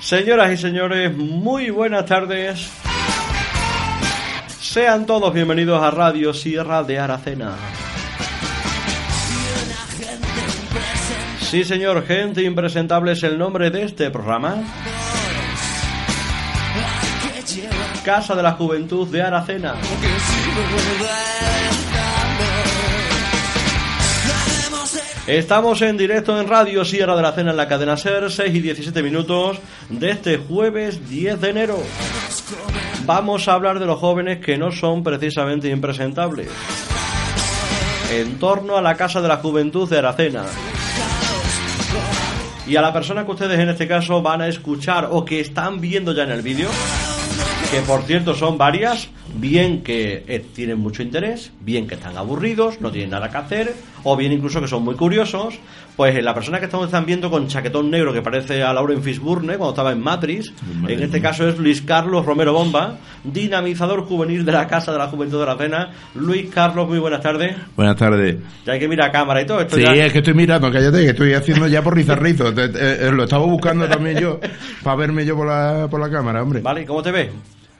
Señoras y señores, muy buenas tardes. Sean todos bienvenidos a Radio Sierra de Aracena. Sí, señor, gente impresentable es el nombre de este programa. Casa de la Juventud de Aracena. Estamos en directo en Radio Sierra de la Cena en la cadena SER, 6 y 17 minutos de este jueves 10 de enero. Vamos a hablar de los jóvenes que no son precisamente impresentables. En torno a la Casa de la Juventud de Aracena. Y a la persona que ustedes en este caso van a escuchar o que están viendo ya en el vídeo, que por cierto son varias, bien que eh, tienen mucho interés, bien que están aburridos, no tienen nada que hacer, o bien incluso que son muy curiosos, pues eh, la persona que estamos están viendo con chaquetón negro que parece a Lauren Fishburne cuando estaba en Matrix, en este caso es Luis Carlos Romero Bomba, dinamizador juvenil de la Casa de la Juventud de la Cena. Luis Carlos, muy buenas tardes. Buenas tardes. Ya hay que mirar a cámara y todo esto. Sí, es que estoy mirando, cállate, que estoy haciendo ya por rizarrizo. Eh, lo estaba buscando también yo, para verme yo por la, por la cámara, hombre. Vale, ¿y cómo te ves?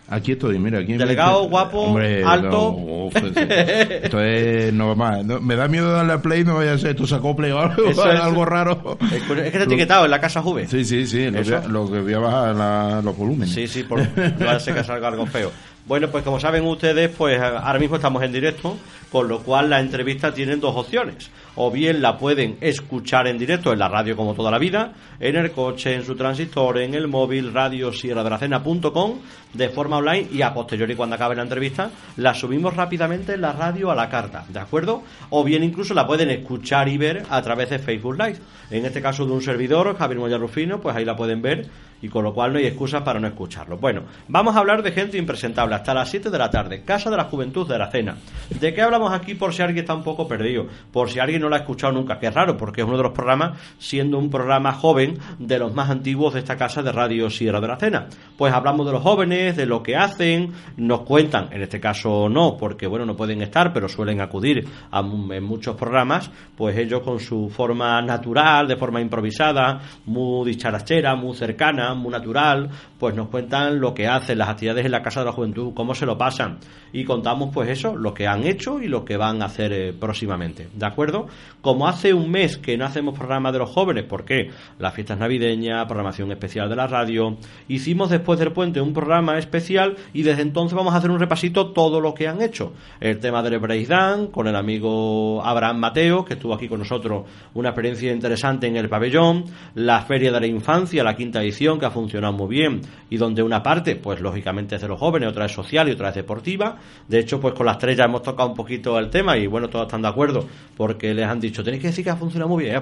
Aquí estoy, mira, aquí Delegado, guapo, alto. esto es no más. me da miedo darle a play, no vaya a ser tu sacople o algo, es, algo raro. Es, que está etiquetado en la casa Juve. Sí, sí, sí, lo, que voy a bajar los volúmenes. Sí, sí, por, no ser que salga algo feo. Bueno, pues como saben ustedes, pues ahora mismo estamos en directo, con lo cual la entrevista tiene dos opciones. O bien la pueden escuchar en directo en la radio como toda la vida, en el coche, en su transistor, en el móvil, radio sierradracena.com, de forma online y a posteriori cuando acabe la entrevista la subimos rápidamente en la radio a la carta, ¿de acuerdo? O bien incluso la pueden escuchar y ver a través de Facebook Live. En este caso de un servidor, Javier Moya Rufino, pues ahí la pueden ver y con lo cual no hay excusas para no escucharlo. Bueno, vamos a hablar de gente impresentable hasta las 7 de la tarde, Casa de la Juventud de la Cena. ¿De qué hablamos aquí por si alguien está un poco perdido? Por si alguien no lo ha escuchado nunca, que es raro porque es uno de los programas, siendo un programa joven de los más antiguos de esta casa de Radio Sierra de la Cena. Pues hablamos de los jóvenes, de lo que hacen, nos cuentan, en este caso no, porque bueno, no pueden estar, pero suelen acudir a, en muchos programas, pues ellos con su forma natural, de forma improvisada, muy dicharachera, muy cercana, muy natural, pues nos cuentan lo que hacen, las actividades en la Casa de la Juventud, cómo se lo pasan y contamos pues eso, lo que han hecho y lo que van a hacer eh, próximamente, ¿de acuerdo? Como hace un mes que no hacemos programa de los jóvenes, porque las fiestas navideñas, programación especial de la radio, hicimos después del puente un programa especial y desde entonces vamos a hacer un repasito todo lo que han hecho. El tema del breakdown con el amigo Abraham Mateo, que estuvo aquí con nosotros, una experiencia interesante en el pabellón, la Feria de la Infancia, la quinta edición, que ha funcionado muy bien y donde una parte, pues lógicamente es de los jóvenes, otra es social y otra es deportiva, de hecho, pues con las tres hemos tocado un poquito el tema y bueno, todos están de acuerdo porque les han dicho, tenéis que decir que ha funcionado muy bien, ¿eh?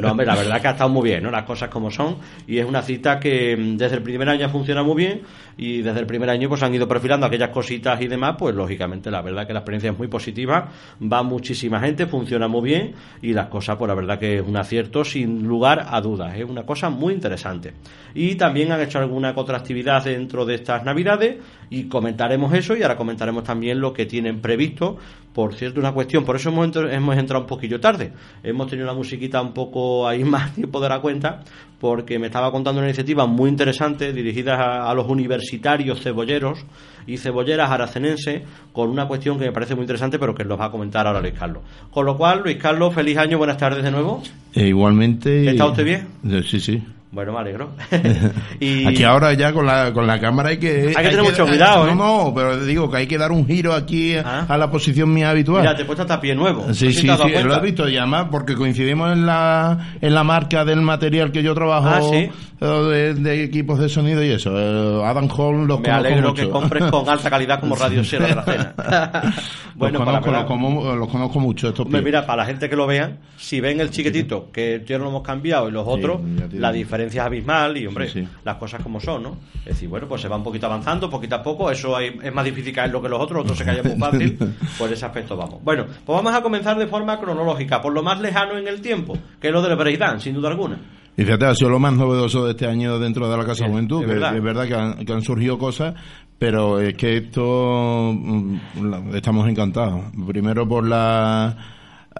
No, hombre, la verdad que ha estado muy bien, ¿no? Las cosas como son y es una cita que mm, desde el primer año funciona muy bien y desde el primer año pues han ido perfilando aquellas cositas y demás, pues lógicamente la verdad que la experiencia es muy positiva, va muchísima gente, funciona muy bien y las cosas pues la verdad que es un acierto sin lugar a dudas, es una cosa muy interesante. Y también han hecho alguna otra actividad dentro de estas navidades y comentaremos eso y ahora comentaremos también lo que tienen previsto. Por cierto, una cuestión, por eso hemos, hemos entrado un poquillo tarde. Hemos tenido una musiquita un poco ahí más tiempo de la cuenta, porque me estaba contando una iniciativa muy interesante dirigida a, los universitarios cebolleros y cebolleras aracenenses con una cuestión que me parece muy interesante, pero que nos va a comentar ahora Luis Carlos. Con lo cual, Luis Carlos, feliz año, buenas tardes de nuevo. E igualmente. ¿Está usted bien? Sí, sí. Bueno, me alegro. y... Aquí ahora ya con la, con la cámara hay que... Hay que tener mucho cuidado, ¿eh? No, no, pero digo que hay que dar un giro aquí ah. a la posición mía habitual. Mira, te he puesto hasta pie nuevo. Sí, sí, sí, lo he visto y además porque coincidimos en la, en la marca del material que yo trabajo ah, ¿sí? de, equipos de sonido y eso. Adam Hall los Me alegro que compres con alta calidad como Radio Sierra de la Cena. bueno, los, conozco, los, los, conozco mucho estos Mira, para la gente que lo vea, si ven el chiquitito, que ya no lo hemos cambiado, y los otros, la diferencia es abismal y, hombre, las cosas como son, ¿no? Es decir, bueno, pues se va un poquito avanzando, poquito a poco, eso es más difícil caerlo que los otros, los otros se caen muy fácil, por ese aspecto vamos. Bueno, pues vamos a comenzar de forma cronológica, por lo más lejano en el tiempo, que es lo del breakdance, sin duda alguna. Y fíjate, ha sido lo más novedoso de este año dentro de la Casa Juventud, que es verdad que han, surgido cosas, pero es que esto mm, estamos encantados. Primero por la,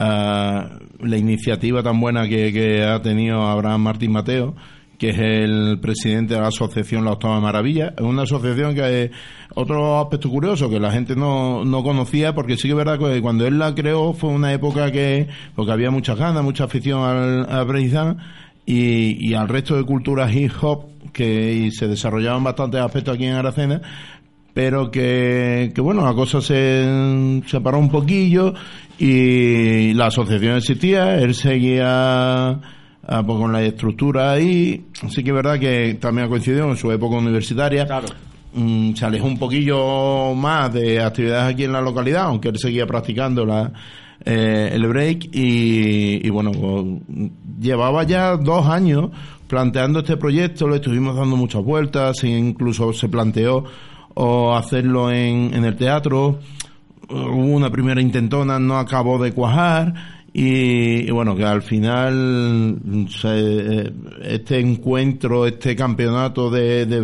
la iniciativa tan buena que, que ha tenido Abraham Martín Mateo, que es el presidente de la asociación La Octava Maravilla. Es una asociación que es otro aspecto curioso que la gente no, no conocía, porque sí que es verdad que cuando él la creó fue una época que, porque había muchas ganas, mucha afición al, al y, y al resto de culturas hip hop que se desarrollaban bastantes aspectos aquí en Aracena, pero que, que bueno, la cosa se separó un poquillo y la asociación existía, él seguía Ah, pues con la estructura ahí. Así que es verdad que también ha coincidido en su época universitaria. Claro. Mm, se alejó un poquillo más de actividades aquí en la localidad, aunque él seguía practicando la, eh, el break y, bueno, pues, llevaba ya dos años planteando este proyecto, lo estuvimos dando muchas vueltas, e incluso se planteó o hacerlo en, en el teatro, hubo una primera intentona, no acabó de cuajar y, bueno, que al final eh, este encuentro, este campeonato de, de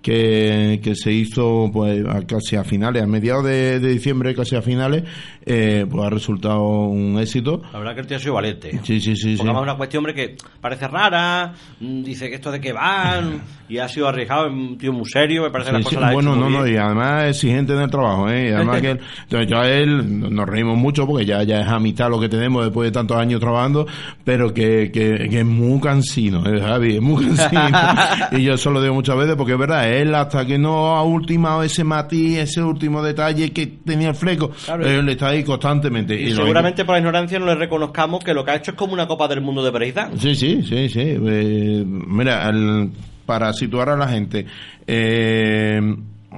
que, que se hizo pues casi a finales, a mediados de, diciembre, casi a finales, eh, pues ha resultado un éxito. La verdad que el tío ha sido valiente. Sí, sí, sí. Porque una cuestión, hombre, que parece rara, mm, dice que esto de que van, y ha sido arriesgado, un tío muy serio, me parece que las cosas las Bueno, no, no, y además exigente en el trabajo, ¿eh? Y además que entonces yo a él nos reímos mucho porque ya, ya es a mitad lo que tenemos después de tantos años trabajando, pero que, que, que es muy cansino, ¿eh, Javi, es muy cansino. y yo eso lo digo muchas veces porque es verdad, él hasta que no ha ultimado ese matiz, ese último detalle que tenía el fleco, él está ahí constantemente. Y, seguramente por la ignorancia no le reconozcamos que lo que ha hecho es como una Copa del Mundo de breakdance. Sí, sí, sí, sí. Eh, mira, para situar a la gente, eh,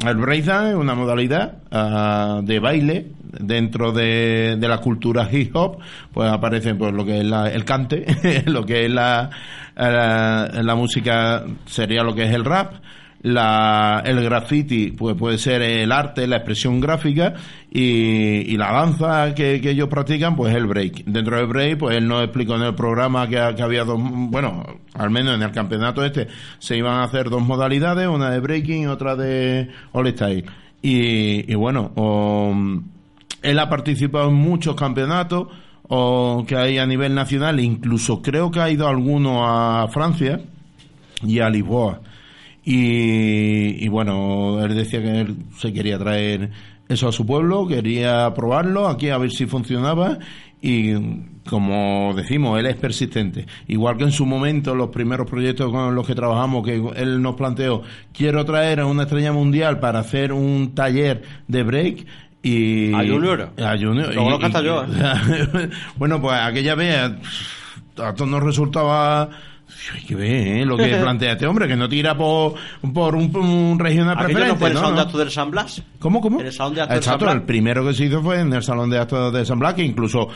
el breakdance es una modalidad ah, de baile dentro de, de, la cultura hip hop, pues aparece pues lo que es el cante, lo que es la, la, la música sería lo que es el rap, la, el graffiti pues puede ser el arte, la expresión gráfica y, la danza que, ellos practican pues el break. Dentro del break pues él nos explicó en el programa que, que, había dos, bueno, al menos en el campeonato este se iban a hacer dos modalidades, una de breaking y otra de all style. Y, y bueno, él ha participado en muchos campeonatos o que hay a nivel nacional, incluso creo que ha ido alguno a Francia y a Lisboa y, bueno, él decía que él se quería traer eso a su pueblo, quería probarlo aquí a ver si funcionaba y como decimos, él es persistente. Igual que en su momento los primeros proyectos con los que trabajamos, que él nos planteó, quiero traer a una estrella mundial para hacer un taller de break, y a Junior a Junior yo ¿eh? bueno pues aquella vez a todos nos resultaba hay que ver ¿eh? lo que plantea este hombre, que no tira por, por un, regional preferente. no fue el salón de actos del San Blas? ¿Cómo, cómo? el salón de actos Exacto, San el primero que se hizo fue en el salón de actos de San Blas, que incluso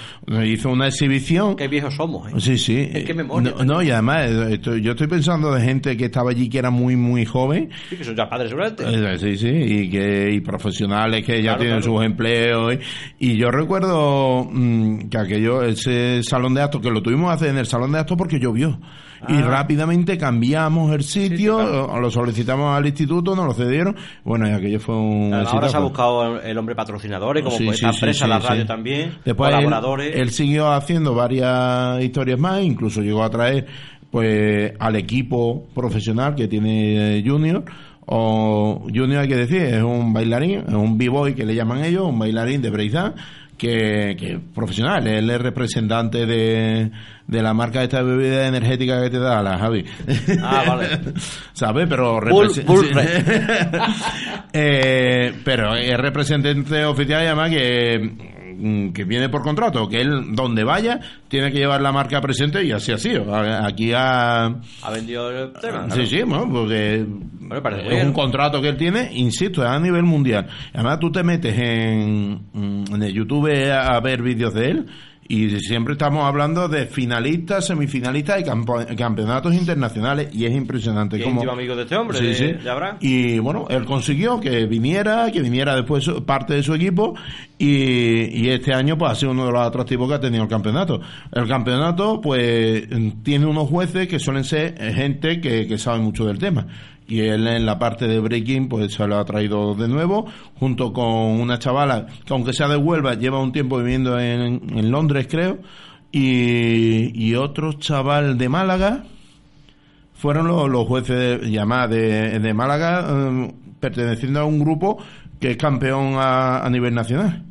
hizo una exhibición. Qué viejos somos, ¿eh? Sí, sí. Es que memoria. No, y además, eh, yo estoy pensando de gente que estaba allí que era muy, muy joven. Sí, que son ya padres seguramente. Eh, sí, sí, y, que, y profesionales que ya tienen sus empleos. Y, yo recuerdo mm, que aquello, ese salón de actos, que lo tuvimos hacer en el salón de actos porque llovió y ah. rápidamente cambiamos el sitio, lo solicitamos al instituto, nos lo cedieron. Bueno, y aquello fue un. ahora se ha buscado el hombre patrocinadores, como sí, esta empresa, la radio también, Después colaboradores. Él, siguió haciendo varias historias más, incluso llegó a traer pues al equipo profesional que tiene Junior o Junior hay que decir, es un bailarín, es un b-boy que le llaman ellos, un bailarín de breakdance que, que es profesional, él es representante de, de la marca de esta bebida energética que te da la Javi. Ah, vale. ¿Sabes? Pero Bull- represen- Bull sí. Eh, pero es representante oficial y además que que viene por contrato, que él donde vaya tiene que llevar la marca presente y así ha sido. Aquí ha, Ha vendido el tema. Sí, sí, bueno, porque Bueno, es bien. un contrato que él tiene, insisto, es a nivel mundial. Además, tú te metes en, en el YouTube a ver vídeos de él y siempre estamos hablando de finalistas, semifinalistas y campo- campeonatos internacionales y es impresionante. Íntimo amigo de este hombre, Sí, de- sí. de Abraham. Y bueno, él consiguió que viniera, que viniera después parte de su equipo y, y este año pues ha sido uno de los atractivos que ha tenido el campeonato. El campeonato pues tiene unos jueces que suelen ser eh, gente que, que sabe mucho del tema. Y él en la parte de breaking pues se lo ha traído de nuevo junto con una chavala que aunque sea de Huelva lleva un tiempo viviendo en, Londres creo y, y otro chaval de Málaga fueron los, los jueces de, llamadas de, Málaga eh, perteneciendo a un grupo que es campeón a nivel nacional.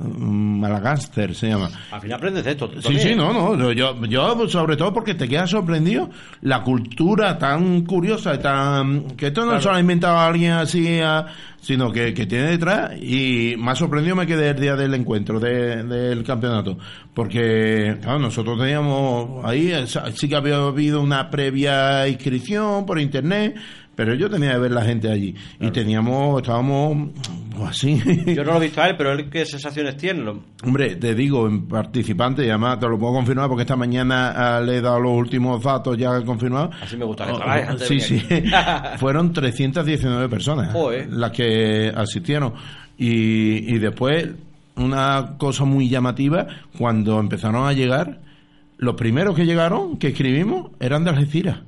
Mm, Malagánster se llama. Al final aprendes de esto. Sí, sí, no, no. Yo, yo, sobre todo porque te quedas sorprendido la cultura tan curiosa y tan. que esto no Claro. se lo ha inventado alguien así, a- sino que, que tiene detrás. Y más sorprendido me quedé el día del encuentro, de- del campeonato. Porque, claro, nosotros teníamos ahí, sí que había habido una previa inscripción por internet. Pero yo tenía que ver la gente allí. Y teníamos, estábamos pues, así. Yo no lo he visto a él, pero él qué sensaciones tiene. Hombre, te digo, en participante, y además te lo puedo confirmar porque esta mañana ah, le he dado los últimos datos ya confirmados. Así me gusta que Oh, oh, Sí, sí. Fueron 319 personas las que asistieron. Y, y después, una cosa muy llamativa, cuando empezaron a llegar, los primeros que llegaron, que escribimos, eran de Algeciras.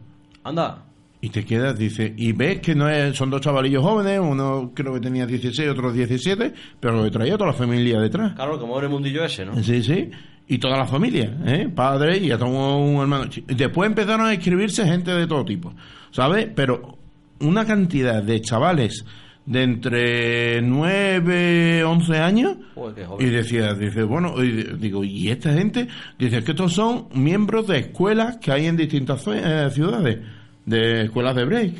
Anda. Y te quedas, dice, y ves que no es, son dos chavalillos jóvenes, uno creo que tenía 16, otro 17, pero lo traía toda la familia detrás. Claro, como en el mundillo ese, ¿no? Sí, sí. Y toda la familia, ¿eh? Padre y hasta un, un hermano. Después empezaron a escribirse gente de todo tipo, ¿sabes? Pero una cantidad de chavales de entre 9, 11 años. Y decía, dice, bueno, y digo, ¿y esta gente? Dice que estos son miembros de escuelas que hay en distintas eh, ciudades, de escuelas de break.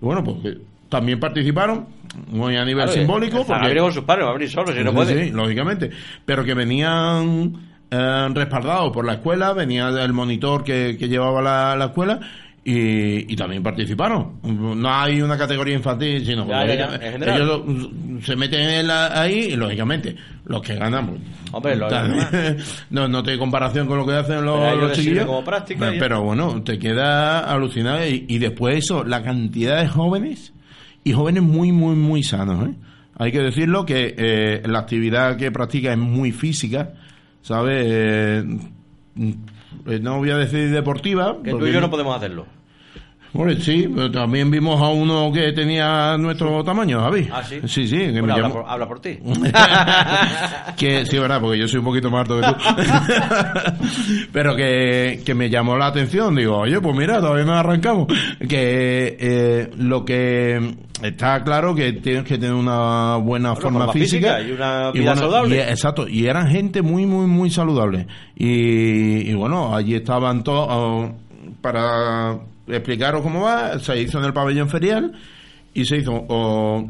Y bueno, pues que también participaron, muy a nivel Claro, simbólico. Zagabre con sus padres, va a venir solo, si no Sí, puede. sí, lógicamente. Pero que venían eh, respaldados por la escuela, venía el monitor que, que llevaba la, la escuela y, y también participaron. No hay una categoría infantil, sino Ya, que ya, ya, en general. ellos se meten en la- ahí y lógicamente los que ganan pues, Hombre, lo no, no tiene comparación con lo que hacen los, Pero los chiquillos como práctica pero bueno te queda alucinado y, y después eso la cantidad de jóvenes y jóvenes muy muy muy sanos ¿eh? hay que decirlo que eh, la actividad que practica es muy física sabes Eh, mm, eh, no voy a decir deportiva Que tú y yo no podemos hacerlo. Hombre, sí, pero también vimos a uno que tenía nuestro tamaño, Javi. Ah, sí. Sí, sí, que Bueno, me habla, llamó- por, habla por ti. que sí, verdad, porque yo soy un poquito más alto que tú. Pero que, que me llamó la atención. Digo, oye, pues mira, todavía no arrancamos. Que eh, lo que está claro que tienes que tener una buena forma, forma física, física y una vida saludable. y- exacto, y eran gente muy, muy, muy saludable. Y, y bueno, allí estaban todos. para explicaros cómo va, se hizo en el pabellón ferial y se hizo. o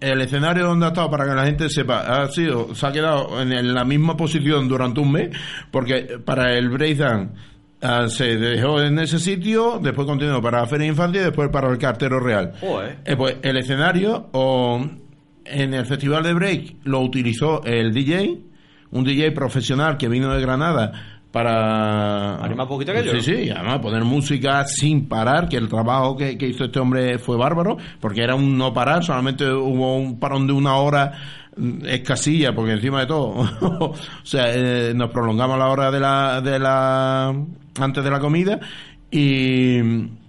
el escenario donde ha estado para que la gente sepa ha sido se ha quedado en, la misma posición durante un mes porque para el breakdance ah, se dejó en ese sitio después continuó para la feria de infancia y después para el cartero real. Eh, pues el escenario o en el festival de break lo utilizó el DJ un DJ profesional que vino de Granada para Animar un poquito aquello, sí sí además poner música sin parar que el trabajo que, que hizo este hombre fue bárbaro porque era un no parar solamente hubo un parón de una hora mm, escasilla porque encima de todo o sea eh, nos prolongamos la hora de la de la antes de la comida y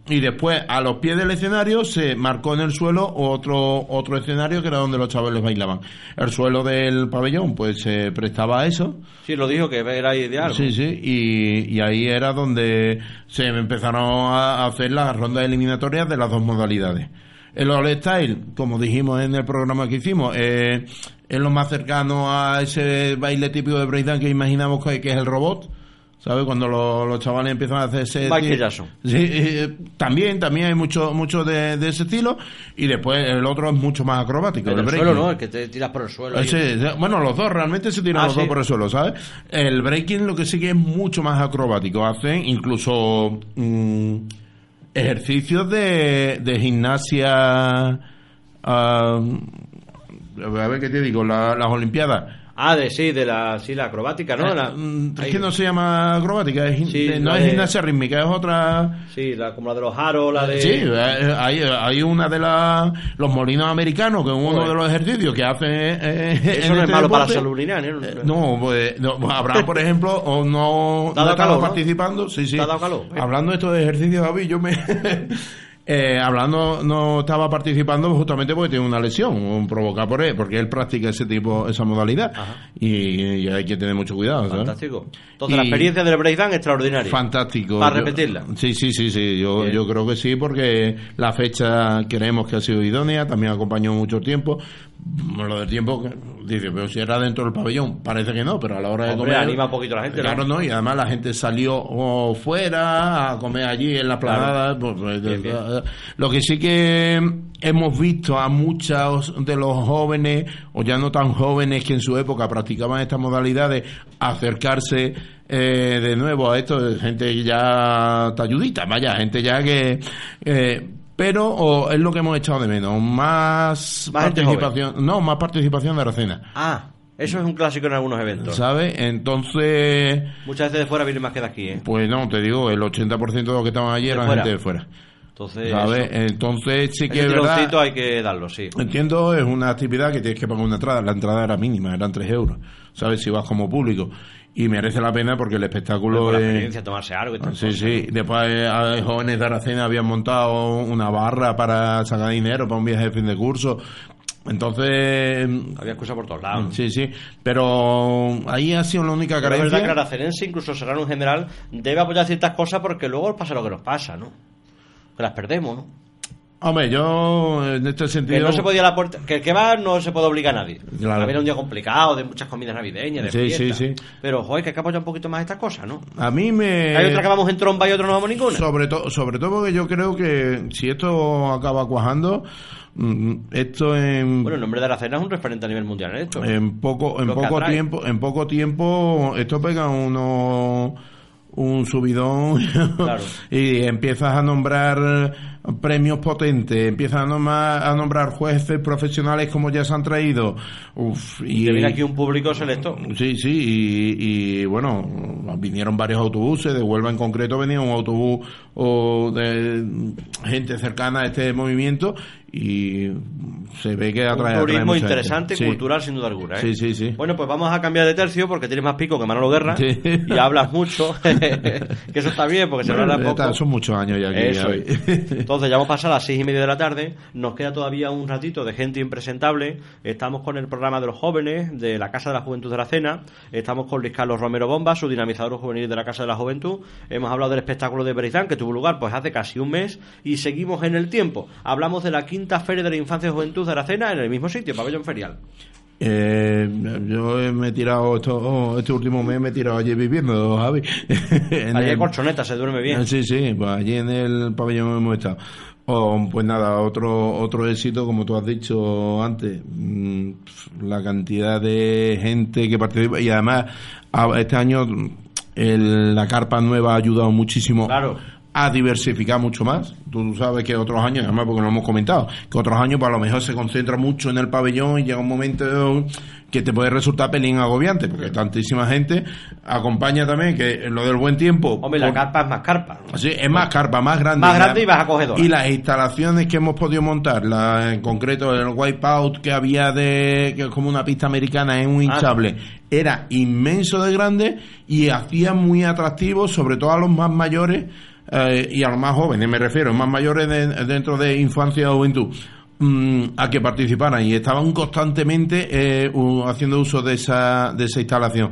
y después a los pies del escenario se marcó en el suelo otro otro escenario que era donde los chavales bailaban el suelo del pabellón pues se prestaba a eso Sí, lo dijo que era ideal. Sí, sí, y, y ahí era donde se empezaron a hacer las rondas eliminatorias de las dos modalidades. El All Style, como dijimos en el programa que hicimos, eh, es lo más cercano a ese baile típico de breakdance que imaginamos que, que es el robot. ¿Sabes? Cuando lo- los chavales empiezan a hacer ese... Sí, eh, también, también hay mucho, mucho de, de ese estilo. Y después el otro es mucho más acrobático. En el el breaking. suelo, ¿no? El que te tiras por el suelo. y- bueno, los dos realmente se tiran Ah, los dos por el suelo, ¿sabes? El breaking lo que sí que es mucho más acrobático. Hacen incluso mm, ejercicios de, de gimnasia. ah, a ver qué te digo, la- las Olimpiadas. Ah, de sí, de la, sí, la acrobática, ¿no? La- Mm, es que no se llama acrobática, es Sí, de- no es de- gimnasia rítmica, es otra. Sí, la, como la de los aros, la de... Sí, eh, hay, hay una de las los molinos americanos, que es uno de los ejercicios que hacen. eh, en Eso no es este malo para la salud ¿no? Eh, No, pues, no, pues, Abraham, por ejemplo, o no, ¿Te ha dado calor, no? participando. Sí, sí. ¿Te ha dado calor? Hablando de estos ejercicios, David, yo me. eh, hablando, no estaba participando justamente porque tiene una lesión provocada por él, porque él practica ese tipo, esa modalidad. Y, y hay que tener mucho cuidado, ¿sabes? Fantástico. Entonces, la experiencia del breakdance extraordinaria. Fantástico. Para Yo- repetirla. sí, sí, sí, sí. Yo, Bien. yo creo que sí, porque la fecha creemos que ha sido idónea, también acompañó mucho tiempo. Lo del tiempo, que- dice, pero si era dentro del pabellón, parece que no, pero a la hora de Hombre, comer. anima un poquito a la gente, ¿no? Claro, no, y además la gente salió oh, fuera a comer allí en la planada. pues, pues, Bien, bien. eh, Lo que sí que hemos visto a muchos de los jóvenes, o ya no tan jóvenes que en su época practicaban estas modalidades, acercarse eh, de nuevo a esto, gente ya talludita, vaya, gente ya que... eh, pero o es lo que hemos echado de menos, más, participación, no, más participación de Aracena, Ah, eso es un clásico en algunos eventos. ¿sabes? Entonces, Muchas veces de fuera vienen más que de aquí, ¿eh? pues no, te digo, el 80% de los que estaban eran fuera. gente de fuera, Entonces, ¿sabes? Entonces sí que es verdad... hay que darlo, sí. Entiendo, es una actividad que tienes que pagar una entrada. La entrada era mínima, eran 3 euros. ¿Sabes? Si vas como público. Y merece la pena porque el espectáculo la es- experiencia, tomarse algo y tal. Sí, sí. Después eh, jóvenes de Aracena habían montado una barra para sacar dinero para un viaje de fin de curso. Entonces, Había excusa por todos lados. sí, sí. Pero ahí ha sido la única Pero es verdad que carencia. Aracenense, incluso Serrano en general, debe apoyar ciertas cosas porque luego pasa lo que nos pasa, ¿no? Que las perdemos, ¿no? Hombre, yo en este Que sentido. no se podía la puerta, que el que va no se puede obligar a nadie. Claro. Había un día complicado, de muchas comidas navideñas, de Sí, fiesta. sí, sí. Pero, joder, que hay que apoyar un poquito más estas cosas, ¿no? A mí me. Hay otra que vamos en tromba y otra no vamos ninguna. Sobre todo, sobre todo porque yo creo que si esto acaba cuajando, mm, esto en, Bueno, el nombre de Aracena es un referente a nivel mundial en esto. en poco, en que poco atrae. tiempo, en poco tiempo, esto pega uno un subidón Claro. y empiezas a nombrar premios potentes, empiezas a nombrar, a nombrar jueces profesionales como ya se han traído. Uf, y viene aquí un público selecto. Sí, sí, y, y, bueno, vinieron varios autobuses, de Huelva en concreto venía un autobús o de gente cercana a este movimiento y se ve que atrae Un turismo interesante, Sí. cultural, sin duda alguna. ¿eh? Sí, sí, sí. Bueno, pues vamos a cambiar de tercio porque tienes más pico que Manolo Guerra Sí. y hablas mucho. que eso está bien porque se Bueno, habla poco. está, son muchos años ya aquí. Eso ya. Entonces ya hemos pasado a las seis y media de la tarde, nos queda todavía un ratito de gente impresentable, estamos con el programa de los jóvenes de la Casa de la Juventud de la Cena, estamos con Luis Carlos Romero Bomba, su dinamizador juvenil de la Casa de la Juventud, hemos hablado del espectáculo de Berizán que tuvo lugar pues hace casi un mes y seguimos en el tiempo, hablamos de la quinta feria de la infancia y juventud de Aracena en el mismo sitio, pabellón ferial. Eh, yo me he tirado esto, este último mes me he tirado allí viviendo, Javi. En Allí hay el- colchoneta, se duerme bien. Sí, sí, pues allí en el pabellón hemos estado. Oh, pues nada, otro otro éxito, como tú has dicho antes, mm, la cantidad de gente que participa y además este año el- la carpa nueva ha ayudado muchísimo Claro. A diversificar mucho más. Tú sabes que otros años, además porque lo hemos comentado, que otros años pues, a lo mejor se concentra mucho en el pabellón y llega un momento que te puede resultar pelín agobiante, porque tantísima gente acompaña también que lo del buen tiempo. Hombre, la por- carpa es más carpa. Sí, es más carpa, más grande. Más grande y más acogedora. Y las instalaciones que hemos podido montar, la, en concreto el wipeout que había de, que es como una pista americana en un Ah. hinchable, era inmenso de grande y hacía muy atractivo, sobre todo a los más mayores eh, y a los más jóvenes, me refiero, más mayores de- dentro de infancia o juventud. mm, a que participaran y estaban constantemente eh, haciendo uso de esa, de esa instalación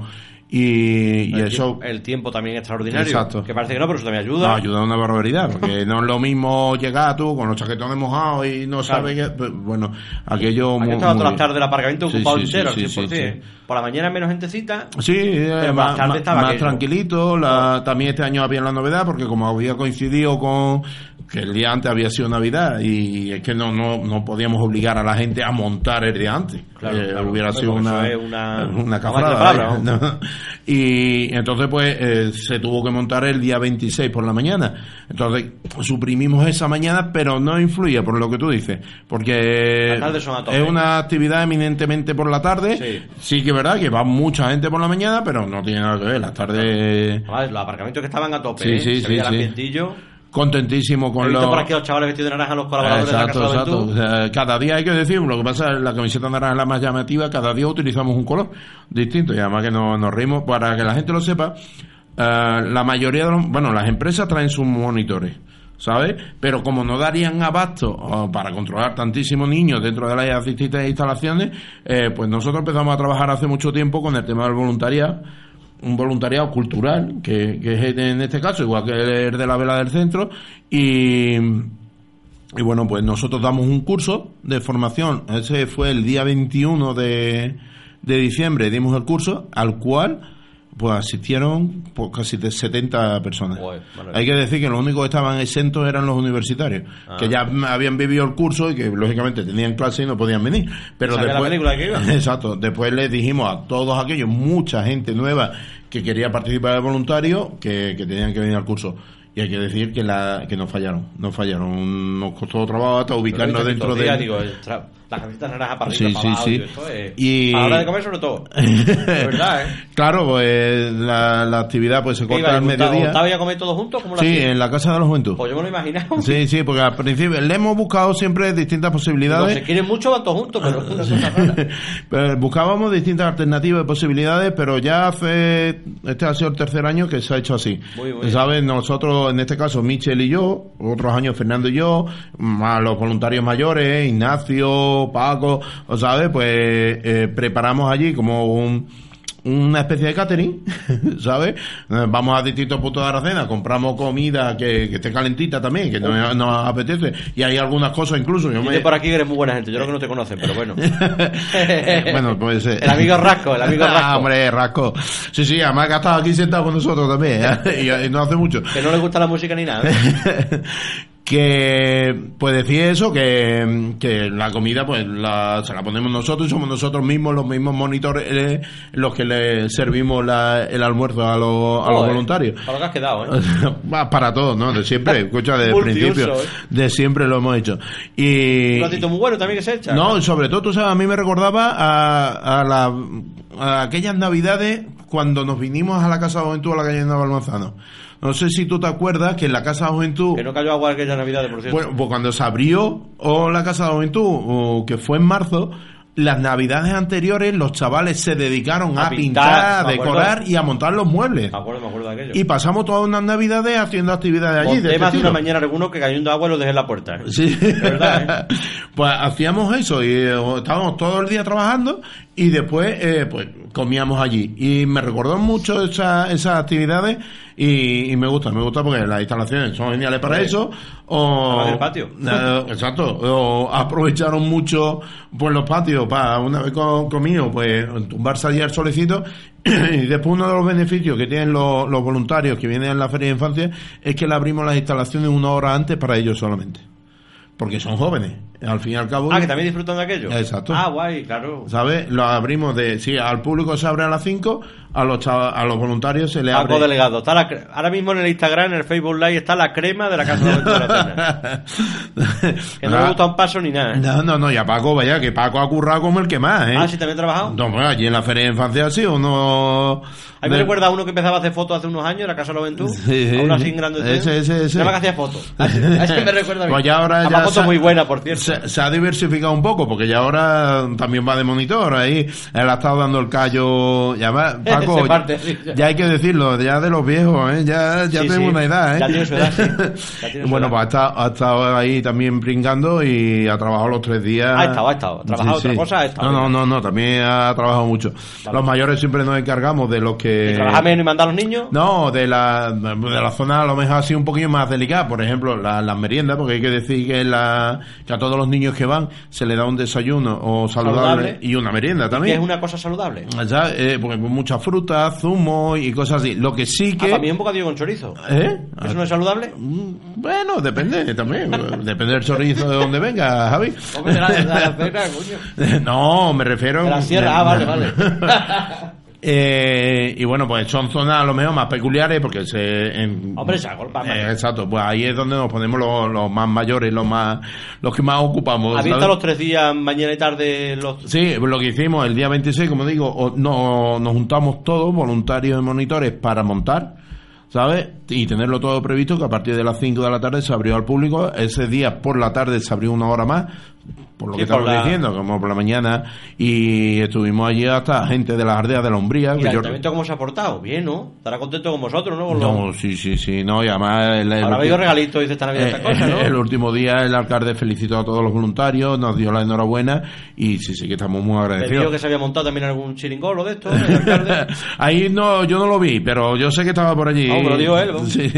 y, y el, eso tiempo, el tiempo también extraordinario. Exacto. Que parece que no, pero eso también ayuda. no, ayuda una barbaridad, porque no es lo mismo llegar tú con los chaquetones mojados y no Claro. sabes que, pues, bueno, aquello Aquí muy, estaba muy todas las tardes el aparcamiento ocupado sí, sí, entero, sí, al 100%. sí, sí. Por la mañana menos gentecita. Sí, eh, más más, tarde más- estaba más tranquilito. La, también este año había la novedad porque como había coincidido con que el día antes había sido Navidad y es que no no, no podíamos obligar a la gente a montar el día antes. Claro, Eh, claro. hubiera sido una, una- una cafrada. Y entonces pues eh, se tuvo que montar el día 26 por la mañana. Entonces suprimimos esa mañana, pero no influye por lo que tú dices, porque es una actividad eminentemente por la tarde. Sí. Sí que es verdad que va mucha gente por la mañana, pero no tiene nada que ver. Las tardes Además, los aparcamientos que estaban a tope. Sí, ¿eh? sí, Se sí, veía el ambientillo. Contentísimo con los... por aquí a los chavales vestidos de naranja, los colaboradores Exacto, de la Casa de la exacto. O sea, cada día hay que decir, lo que pasa es que la camiseta naranja es la más llamativa, cada día utilizamos un color distinto y además que no- nos reímos, para que la gente lo sepa, eh, la mayoría de los, bueno, las empresas traen sus monitores. ¿Sabes? Pero como no darían abasto oh, para controlar tantísimos niños dentro de las distintas instalaciones, eh, pues nosotros empezamos a trabajar hace mucho tiempo con el tema del voluntariado, un voluntariado cultural, que, que es en este caso, igual que el de la vela del centro, y, y bueno, pues nosotros damos un curso de formación. Ese fue el día 21 de, de diciembre, dimos el curso, al cual pues asistieron pues, casi de 70 personas. Hay que decir que los únicos que estaban exentos eran los universitarios, Ah. que ya habían vivido el curso y que lógicamente tenían clase y no podían venir. Pero la después, película que iban. Exacto. Después les dijimos a todos aquellos, mucha gente nueva que quería participar de voluntario, que, que tenían que venir al curso. Y hay que decir que la que nos fallaron, nos fallaron, nos costó trabajo hasta ubicarnos dentro de... digo, el la camiseta naranja para Sí, arriba, sí, para abajo, sí. esto es- Y- A la hora de comer sobre todo. De verdad, ¿eh? Claro, pues la, la actividad pues se ¿Qué corta al mediodía. ¿Estaba ya comer todos juntos? ¿Cómo lo Sí, hacías? en la Casa de la Juventud. Pues yo me lo he imaginado. Sí, sí, porque al principio le hemos buscado siempre distintas posibilidades. se quieren mucho, van todos juntos, pero es una cosa rara. Pero buscábamos distintas alternativas de posibilidades, pero ya hace, este ha sido el tercer año que se ha hecho así. Muy bien. ¿Sabes? Nosotros, en este caso, Michel y yo, otros años Fernando y yo, más los voluntarios mayores, Ignacio, Paco, ¿sabes? Pues eh, preparamos allí como un una especie de catering, ¿sabes? Eh, Vamos a distintos puntos de Aracena, compramos comida que, que esté calentita también, que nos, nos apetece, y hay algunas cosas incluso. Yo me- por aquí eres muy buena gente. Yo creo que no te conocen, pero bueno. bueno, pues eh. El amigo Rasco, el amigo Ah, Rasco. hombre, Rasco. Sí, sí, además que ha estado aquí sentado con nosotros también, ¿eh? y, y no hace mucho. Que no le gusta la música ni nada. Que pues decir eso que, que la comida pues la, se la ponemos nosotros y somos nosotros mismos los mismos monitores eh, los que le servimos la- el almuerzo a los, a los voluntarios Para lo que has quedado, ¿eh? Para todos no de siempre escucha desde el principio ¿eh? de siempre lo hemos hecho y Un ratito muy bueno también que se echa. no, sobre todo, tú sabes, a mí me recordaba a, a, la, a aquellas navidades cuando nos vinimos a la Casa de Juventud a la calle de Navalmanzano. No sé si tú te acuerdas que en la Casa de Juventud... Que no cayó agua aquella Navidad, por cierto. Bueno, pues cuando se abrió o la Casa de Juventud, o que fue en marzo, las navidades anteriores los chavales se dedicaron a, A pintar, pintar, a decorar y a montar los muebles. me acuerdo, me acuerdo de aquello. Y pasamos todas unas navidades haciendo actividades allí. de este una mañana alguno que cayendo agua lo dejé en la puerta. ¿eh? Sí, verdad, pues hacíamos eso y eh, estábamos todo el día trabajando y después eh, pues comíamos allí y me recordó mucho esa- esas actividades y, y me gusta, me gusta porque las instalaciones son geniales para eso o del patio. Eh, exacto, o aprovecharon mucho pues los patios para una vez co- comido pues tumbarse allí al solecito y después uno de los beneficios que tienen los, los voluntarios que vienen a la feria de infancia es que le abrimos las instalaciones una hora antes para ellos solamente porque son jóvenes. Al fin y al cabo, Ah, que también disfrutan de aquello. Exacto. Ah, guay, claro. ¿sabes? Lo abrimos de, sí, al público se abre a las 5, a los a los voluntarios se le Paco abre. Delegado. Está la ahora mismo en el Instagram, en el Facebook Live, está la crema de la Casa de la Cena. Que no le gusta un paso ni nada. ¿eh? No, no, no, ya Paco, vaya, que Paco ha currado como el que más, ¿eh? Ah, sí, también ha trabajado. No, bueno, allí en la feria de infancia sí, uno... A mí me de- recuerda a uno que empezaba a hacer fotos hace unos años en la Casa de la Juventud. Sí. A uno así en grande. Ese, ese, ese. Que hacía fotos. Es que me recuerda a mí. Pues ya ahora ya fotos muy buenas, por cierto. Se, se ha diversificado un poco, porque ya ahora también va de monitor, ahí él ha estado dando el callo, ya va, Paco, Se parte, sí, ya, ya. hay que decirlo, ya de los viejos, ¿eh? ya, ya Sí, tengo sí. una edad, ¿eh? Ya edad. Ya bueno, edad. pues ha estado, ha estado ahí también brincando y ha trabajado los tres días. Ha estado, ha estado. Ha trabajado otra cosa, ha estado. No, no, no, no, también ha trabajado mucho. Los mayores siempre nos encargamos de los que... ¿Y trabaja menos y manda a los niños? No, de la, de la zona a lo mejor así un poquillo más delicada, por ejemplo, la- las meriendas, porque hay que decir que, la, que a todos los niños que van se les da un desayuno o saludable, Saludable. y una merienda también. es una cosa saludable. Ya, eh, porque mucha fruta, zumo y cosas así. Lo que sí Ah, que... mí es un bocadillo con chorizo. ¿Eh? ¿Eso no es saludable? Mm, Bueno, depende también. depende del chorizo de donde venga, Javi. Hombre, la, de la cena, coño. No, me refiero... De la sierra, ah, vale, vale. Eh, y bueno, pues son zonas a lo mejor más peculiares porque se... en- Hombre, se agolpa más. Eh, exacto, pues ahí es donde nos ponemos los, los más mayores, los más los que más ocupamos. ¿Has visto los tres días, mañana y tarde, los... Sí, lo que hicimos el día 26, como digo, o- no, nos juntamos todos, voluntarios y monitores, para montar, ¿sabes? Y tenerlo todo previsto, que a partir de las 5 de la tarde se abrió al público. Ese día por la tarde se abrió una hora más, por lo Sí, que estamos la- diciendo, como por la mañana. Y estuvimos allí hasta gente de las aldeas de la Umbría. ¿Y el yo- cómo se ha portado? Bien, ¿no? Estará contento con vosotros, ¿no? Los- No, sí, sí, sí, no, y además... El, el habido regalitos y se están eh, cosas, ¿no? El último día el alcalde felicitó a todos los voluntarios, nos dio la enhorabuena y sí, sí que estamos muy agradecidos. dijo que se había montado también algún chiringolo de esto, el alcalde. Ahí no, yo no lo vi, pero yo sé que estaba por allí. No, me lo dijo él, Sí.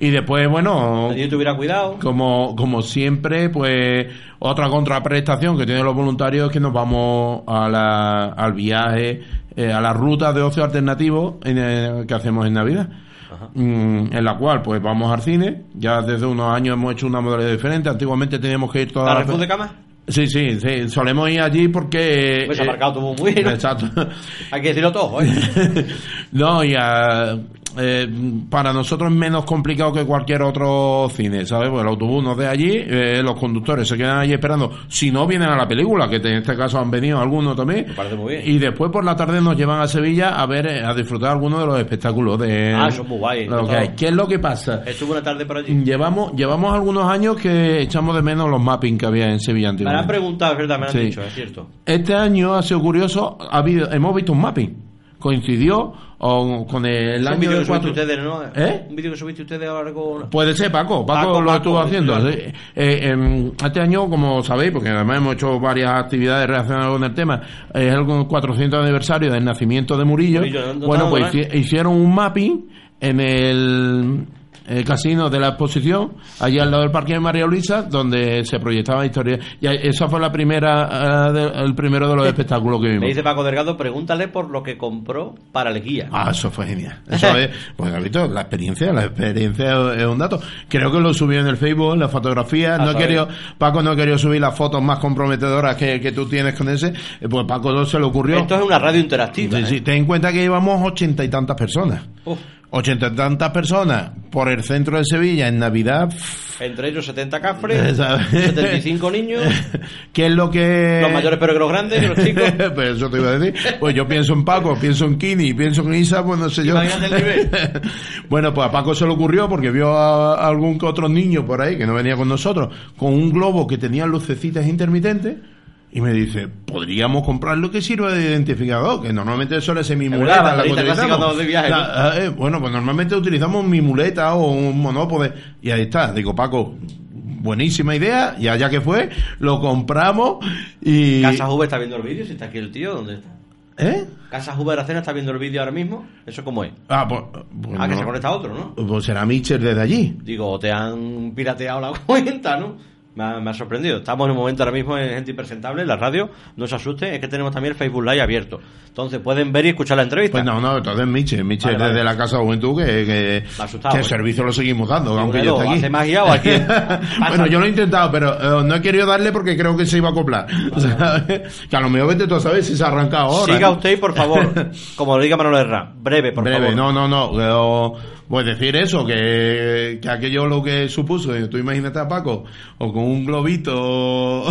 Y después, bueno, tuviera cuidado. como, como siempre, pues otra contraprestación que tienen los voluntarios es que nos vamos a la, al viaje, eh, a la ruta de ocio alternativo en, eh, que hacemos en Navidad. Mm, en la cual pues vamos al cine ya desde unos años hemos hecho una modalidad diferente antiguamente teníamos que ir todas las ¿Carrefour de cama? sí sí sí solemos ir allí porque Pues ha eh, marcado tu muy bien. exacto Hay que decirlo todo, ¿eh? no, y ah, eh, para nosotros es menos complicado que cualquier otro cine, ¿sabes? Pues el autobús nos deja allí, eh, los conductores se quedan allí esperando. Si no vienen a la película, que en este caso han venido algunos también. Me parece muy bien. Y después por la tarde nos llevan a Sevilla a ver, eh, a disfrutar algunos de los espectáculos de. Ah, eso es muy guay, lo eso que hay. todo. ¿Qué es lo que pasa? Estuve una tarde por allí. Llevamos, llevamos algunos años que echamos de menos los mapping que había en Sevilla Me han antiguamente. preguntado, es verdad, me han Sí. dicho, es cierto. Este año ha sido curioso, ha habido, hemos visto un mapping. Coincidió o con el año vídeo de que subiste cuatro. ustedes, ¿no? ¿Eh? Un vídeo que subiste ustedes ahora con... Puede ser, Paco. Paco, Paco, lo Paco, estuvo haciendo. sí. Eh, em, este año, como sabéis, porque además hemos hecho varias actividades relacionadas con el tema, es el 400 aniversario del nacimiento de Murillo. Murillo, ¿dónde bueno, pues hici- hicieron un mapping en el, el casino de la exposición, allí al lado del Parque de María Luisa, donde se proyectaba historia. Y esa fue la primera, eh, de- el primero de los espectáculos que vimos. Me dice Paco Delgado, pregúntale por lo que compró para el guía. Ah, eso fue genial. Eso es, pues la experiencia, la experiencia es un dato. Creo que lo subió en el Facebook, la fotografía. Ah, No sabe. querido, Paco no querido subir las fotos más comprometedoras que, que tú tienes con ese. Eh, Pues Paco no se le ocurrió. Esto es una radio interactiva. Sí, ¿eh? ten en cuenta que llevamos ochenta y tantas personas. Uf, Ochenta y tantas personas por el centro de Sevilla en Navidad. entre ellos 70 cafres, ¿sabes? 75 niños, ¿Qué es lo que...? los mayores pero que los grandes, que los chicos. pues eso te iba a decir. Pues yo pienso en Paco, pienso en Kini, pienso en Isa, pues no sé yo. Imagínate el nivel. bueno, pues a Paco se le ocurrió porque vio a, a algún que otro niño por ahí que no venía con nosotros, con un globo que tenía lucecitas intermitentes. Y me dice, podríamos comprar lo que sirve de identificador, que normalmente suele ser mi muleta. la que bandera clásica utilizamos. de viaje, ¿no? La- eh, bueno, pues normalmente utilizamos mi muleta o un monópode. Y ahí está, digo, Paco, buenísima idea, y allá que fue, lo compramos y... Casa Uber está viendo el vídeo, si está aquí el tío, ¿dónde está? ¿Eh? Casa Uber Aracena está viendo el vídeo ahora mismo, ¿eso cómo es? Ah, pues, pues Ah, que se conecta otro, ¿no? Pues será Mitchell desde allí. Digo, o te han pirateado la cuenta, ¿no? Me ha, me ha sorprendido. Estamos en un momento ahora mismo en Gente Impresentable, en la radio. No se asusten, es que tenemos también el Facebook Live abierto. Entonces pueden ver y escuchar la entrevista. Pues no, no, entonces Mitchell, Mitchell Vale, vale. desde la Casa de Juventud que, que, asustado, que el servicio lo seguimos dando, aunque yo esté aquí. ¿hace magia o aquí? bueno, yo lo he intentado, pero eh, no he querido darle porque creo que se iba a acoplar. ¿Sabes? que a lo mejor vete tú a saber si se ha arrancado ahora. Siga usted por favor, como lo diga Manolo Herrera, breve, por Breve, favor. no, no, no. que, o- pues decir eso, que, que aquello lo que supuso, tú imagínate a Paco, o con un globito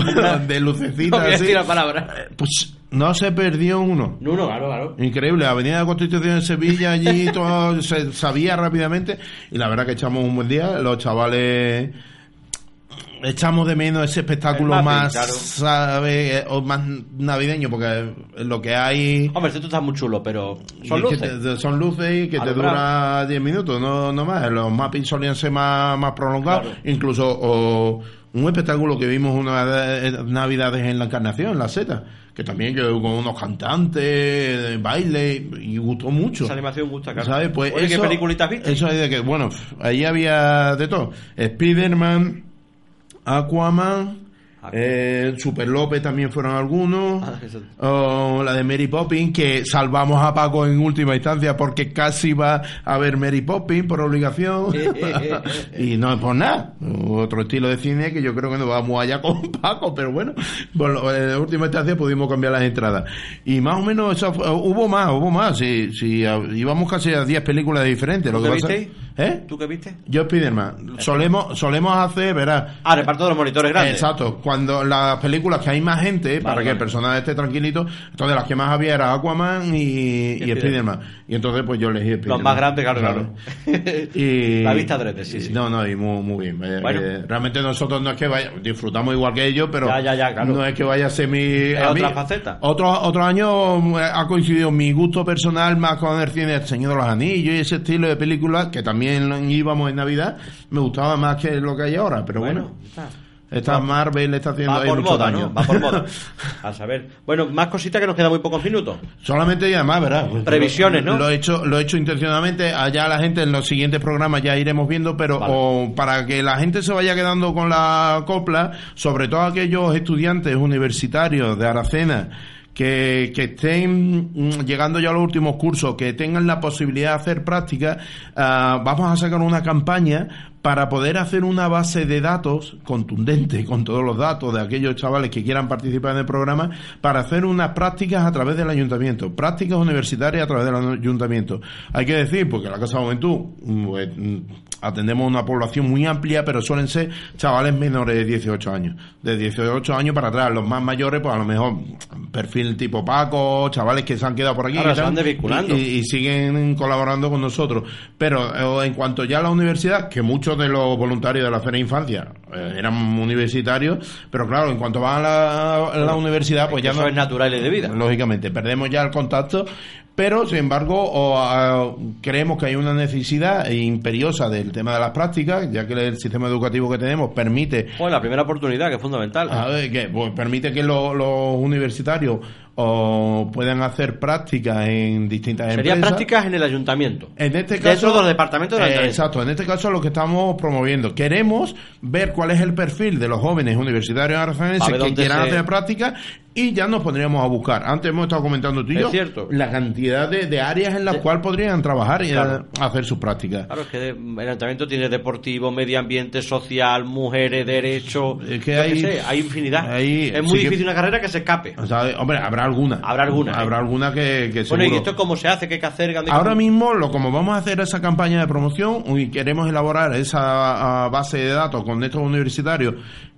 de No lucecitas voy a así, decir la palabra. pues no se perdió uno. No, no, claro, claro. Increíble, Avenida de Constitución en Sevilla, allí todo se sabía rápidamente y la verdad que echamos un buen día, los chavales echamos de menos ese espectáculo mapping, más, claro. ¿sabe? o más navideño, porque lo que hay... Hombre, esto está muy chulo, pero son luces. te- son luces y que te Alumbrado. dura 10 minutos, no, no más. Los mappings solían ser más, más prolongados. Claro. Incluso o, un espectáculo que vimos una de- navidades en la Encarnación, en la Z, que también que con unos cantantes, baile, y gustó mucho. Esa animación gusta, claro. ¿Sabes? Pues Oye, eso, ¿qué peliculita has visto? Eso es de que, bueno, ahí había de todo. Spiderman, Aquaman. Eh, Super López también fueron algunos. Ah, eso- O la de Mary Poppins, que salvamos a Paco en última instancia porque casi va a ver Mary Poppins por obligación. y no es por nada. Otro estilo de cine que yo creo que nos vamos allá con Paco, pero bueno, por lo- en última instancia pudimos cambiar las entradas. Y más o menos eso fue- hubo más, hubo más. Sí, sí, a- íbamos casi a 10 películas diferentes. Lo ¿Tú que pasa- viste? ¿Eh? ¿Tú qué viste? Yo Spiderman. Solemos, solemos hacer, verás, Ah, reparto de los monitores grandes. Exacto, cuando las películas que hay más gente, para que el personaje esté tranquilito, entonces las que más había era Aquaman y, y Spiderman. Spiderman. Y entonces pues yo elegí Spiderman. Los más grandes, claro. Y, La vista adrede, sí, sí. No, no, y muy, muy bien. Eh, Bueno. eh, realmente nosotros no es que vaya, disfrutamos igual que ellos, pero Ya, ya, ya, claro. no es que vaya a ser mi... a otra mí- faceta. Otros otros años eh, ha coincidido mi gusto personal más con el cine El Señor de los Anillos y ese estilo de películas, que también íbamos en Navidad, me gustaba más que lo que hay ahora, pero bueno. Bueno, está. Esta Marvel está haciendo Va ahí por mucho moda, daño. ¿no? Va por moda. A saber. Bueno, más cositas que nos quedan muy pocos minutos. Solamente y además, ¿verdad? Pues Previsiones, lo, ¿no? Lo he hecho, lo he hecho intencionadamente. Allá la gente en los siguientes programas ya iremos viendo, pero Vale. o para que la gente se vaya quedando con la copla, sobre todo aquellos estudiantes universitarios de Aracena que, que estén mm, llegando ya a los últimos cursos, que tengan la posibilidad de hacer prácticas, ah, vamos a sacar una campaña para poder hacer una base de datos contundente con todos los datos de aquellos chavales que quieran participar en el programa para hacer unas prácticas a través del ayuntamiento, prácticas universitarias a través del ayuntamiento. Hay que decir, porque la Casa de Juventud mm, pues, mm, atendemos una población muy amplia, pero suelen ser chavales menores de 18 años. De 18 años para atrás, los más mayores, pues a lo mejor perfil tipo Paco, chavales que se han quedado por aquí y y y siguen colaborando con nosotros. Pero eh, en cuanto ya a la universidad, que muchos de los voluntarios de la Feria de Infancia eh, eran universitarios, pero claro, en cuanto van a la, a la universidad, pues ya Eso no es natural y de vida. lógicamente perdemos ya el contacto pero sin embargo o, creemos que hay una necesidad imperiosa del tema de las prácticas ya que el sistema educativo que tenemos permite Joder, la primera oportunidad, que es fundamental. a ver, que pues, permite que lo- los universitarios o puedan hacer prácticas en distintas Sería empresas prácticas en el ayuntamiento. en este caso, Dentro de los departamentos del Eh, ayuntamiento. exacto, en este caso lo que estamos promoviendo. Queremos ver cuál es el perfil de los jóvenes universitarios aragoneses que quieran se- hacer práctica y ya nos pondríamos a buscar. Antes hemos estado comentando tú y Es yo cierto. la cantidad de, de áreas en las Sí. cuales podrían trabajar y Claro. hacer sus prácticas. Claro, es que el ayuntamiento tiene deportivo, medio ambiente, social, mujeres, derecho. Es que hay- qué sé, hay infinidad. hay- es muy sí difícil una carrera que se escape. O sea, hombre, habrá alguna. Habrá alguna, ¿eh? Habrá alguna que, que Bueno, ¿y seguro- esto cómo se hace? ¿Qué hay que hacer? ¿Qué hay que Ahora mismo, lo como vamos a hacer esa campaña de promoción y queremos elaborar esa base de datos con estos universitarios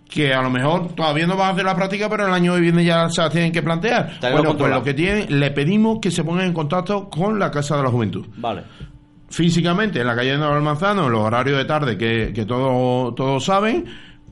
que a lo mejor todavía no van a hacer la práctica, pero el año que viene ya se las tienen que plantear. Bueno, pues lo que tienen, le pedimos que se pongan en contacto con la Casa de la Juventud. Vale. Físicamente, en la calle de Nuevo Manzano, en los horarios de tarde que, que todos todos saben.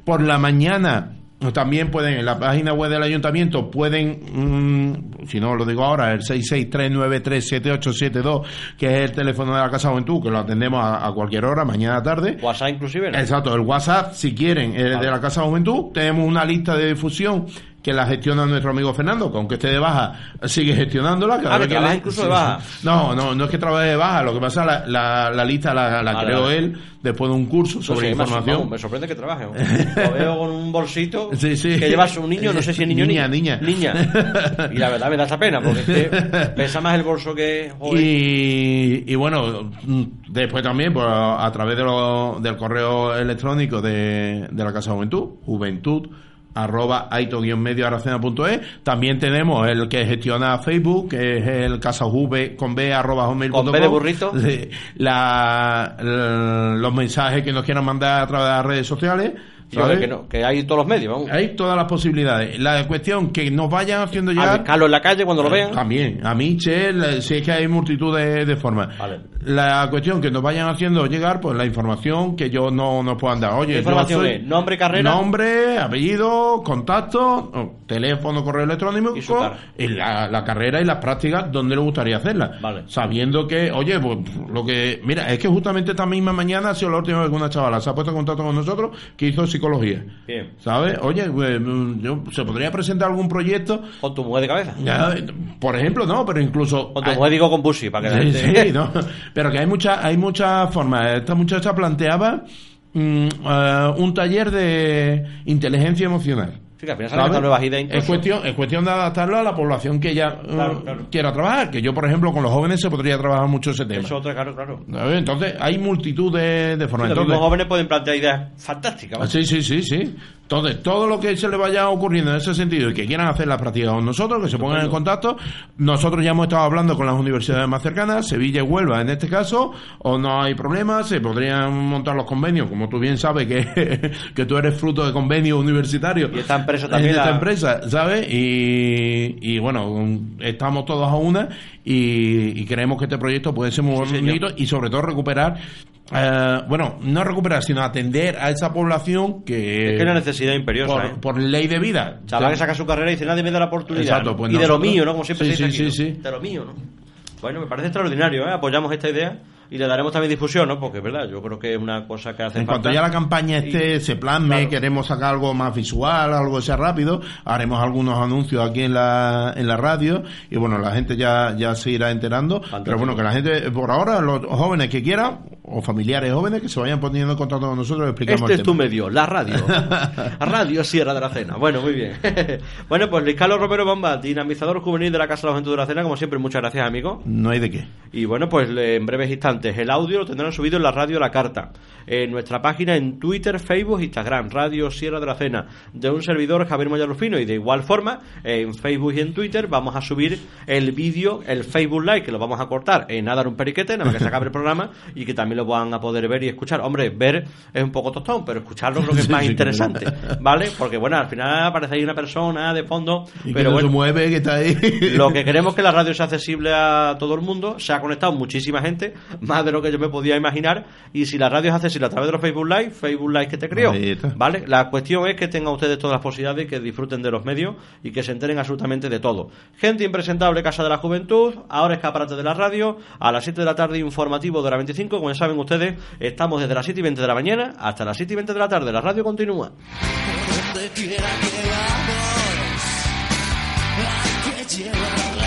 Por la mañana también pueden, en la página web del ayuntamiento, pueden, mm, si no lo digo ahora, el 663937872, que es el teléfono de la Casa Juventud, que lo atendemos a, a cualquier hora, mañana tarde. WhatsApp inclusive. ¿no? Exacto, el WhatsApp, si quieren, eh, de la Casa Juventud, tenemos una lista de difusión que la gestiona nuestro amigo Fernando, que aunque esté de baja, sigue gestionándola. Cada Ah, vez que trabaja le- incluso de baja. No, no, no es que trabaje de baja, lo que pasa la, la, la lista la, creó vale. él después de un curso sobre sé, me información. asombra, Me sorprende que trabaje. Lo veo con un bolsito Sí, sí. que llevas un niño, no sé si es niño o Niña, niña. niña. Y la verdad me da esa pena, porque es que pesa más el bolso que... joder. Y, y bueno, después también pues, a través de lo- del correo electrónico de, de la Casa de Juventud, juventud arroba aito-medio-aracena.es. también tenemos el que gestiona Facebook que es el casajuve con b arroba hotmail.com. ¿Con B de burrito? La- los mensajes que nos quieran mandar a través de las redes sociales Yo ¿sabes? creo que, no, que hay todos los medios, vamos. Hay todas las posibilidades. La cuestión que nos vayan haciendo A llegar. buscarlo en la calle cuando lo vean. También, a Michel, eh, sí es que hay multitud de, de formas. Vale. La cuestión que nos vayan haciendo llegar, pues la información que yo no nos puedan dar. Oye, ¿Qué información soy- es? Nombre, carrera. Nombre, apellido, contacto, teléfono, correo electrónico Y la, la carrera y las prácticas, ¿dónde le gustaría hacerlas? Vale. Sabiendo que, oye, pues lo que. Mira, es que justamente esta misma mañana ha sido la última vez que una chavala se ha puesto en contacto con nosotros que hizo psicología. Bien. ¿Sabes? Oye, pues, mm, yo, ¿se podría presentar algún proyecto? Con tu mujer de cabeza. Ya, por ejemplo, no, pero incluso. Con tu mujer digo con Bushi, para que Sí, gente... sí, no. Pero que hay muchas hay muchas formas. Esta muchacha planteaba mm, eh, un taller de inteligencia emocional. Sí, que al final nuevas ideas Es cuestión, es cuestión de adaptarlo a la población que ella eh, Claro, claro. quiera trabajar. Que yo, por ejemplo, con los jóvenes se podría trabajar mucho ese tema. Eso claro, claro. Entonces, hay multitud de, de formas. los Entonces, jóvenes pueden plantear ideas fantásticas. vamos. Sí, sí, sí, sí. Entonces, todo lo que se le vaya ocurriendo en ese sentido y que quieran hacer la práctica con nosotros, que se pongan en contacto. Nosotros ya hemos estado hablando con las universidades más cercanas, Sevilla y Huelva en este caso, o no hay problema, se podrían montar los convenios, como tú bien sabes que, que tú eres fruto de convenios universitarios. Y esta empresa también En esta la- empresa, ¿sabes? Y, y bueno, estamos todos a una y, y creemos que este proyecto puede ser muy Sí, señor. bonito y sobre todo recuperar, eh, bueno, no recuperar, sino atender a esa población que, Es que es una necesidad imperiosa, por, ¿eh? por ley de vida. Chaval que saca su carrera y dice, nadie me da la oportunidad. Exacto, ¿no? pues y de lo mío, ¿no? Como siempre Sí, se dice sí, aquí, sí, ¿no? sí. De lo mío, ¿no? Bueno, me parece extraordinario, ¿eh? Apoyamos esta idea y le daremos también difusión, ¿no? Porque es verdad, yo creo que es una cosa que hace En cuanto ya la campaña esté, Y- se plasme, claro. queremos sacar algo más visual, algo que sea rápido, haremos algunos anuncios aquí en la, en la radio y bueno, la gente ya, ya se irá enterando. Fantástico. Pero bueno, que la gente, por ahora, los jóvenes que quieran, o familiares jóvenes, que se vayan poniendo en contacto con nosotros y explicamos Este el es tu medio, la radio. radio Sierra de la Cena. Bueno, muy bien. bueno, pues Luis Carlos Romero Bomba, dinamizador juvenil de la Casa de la Juventud de la Cena, como siempre, muchas gracias, amigo. No hay de qué. Y bueno, pues le- en breves instantes, el audio lo tendrán subido en la radio La Carta, en nuestra página en Twitter, Facebook, Instagram, Radio Sierra de la Cena, de un servidor Javier Moya Rufino. Y de igual forma, en Facebook y en Twitter vamos a subir el vídeo, el Facebook Live, que lo vamos a cortar en nada un periquete, nada más que se acabe el programa, y que también lo van a poder ver y escuchar. Hombre, ver es un poco tostón, pero escucharlo creo que es más sí, interesante, ¿vale? Porque bueno, al final aparece ahí una persona de fondo, Y que pero no bueno. se mueve, que está ahí. Lo que queremos es que la radio sea accesible a todo el mundo. Se ha conectado muchísima gente, más de lo que yo me podía imaginar. Y si la radio es accesible a través de los Facebook Live, Facebook Live que te creo. ¿Vale? La cuestión es que tengan ustedes todas las posibilidades que disfruten de los medios y que se enteren absolutamente de todo. Gente impresentable, Casa de la Juventud, ahora escaparate de la radio, a las 7 de la tarde informativo de la 25. Como ya saben ustedes, estamos desde las 7 y 20 de la mañana hasta las 7 y 20 de la tarde. La radio continúa. donde quiera que vamos, hay que llevar la contraria.